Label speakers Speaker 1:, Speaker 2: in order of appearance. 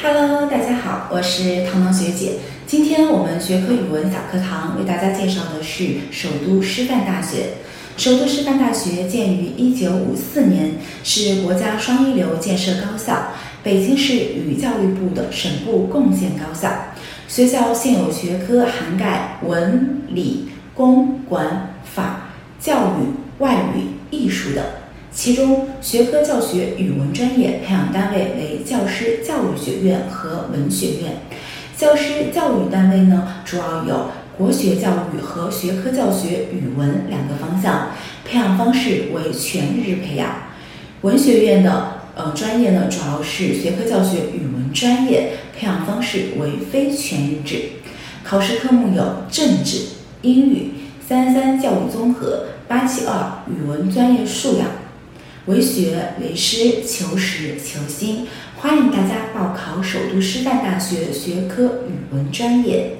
Speaker 1: Hello，大家好，我是糖糖学姐。今天我们学科语文小课堂为大家介绍的是首都师范大学。首都师范大学建于一九五四年，是国家双一流建设高校，北京市与教育部的省部共建高校。学校现有学科涵盖文、理、工、管、法、教育、外语、艺术等。其中，学科教学语文专业培养单位为教师教育学院和文学院。教师教育单位呢，主要有国学教育和学科教学语文两个方向，培养方式为全日制培养。文学院的呃专业呢，主要是学科教学语文专业，培养方式为非全日制。考试科目有政治、英语、三三教育综合、八七二语文专业素养。为学为师，求实求新，欢迎大家报考首都师范大学学科语文专业。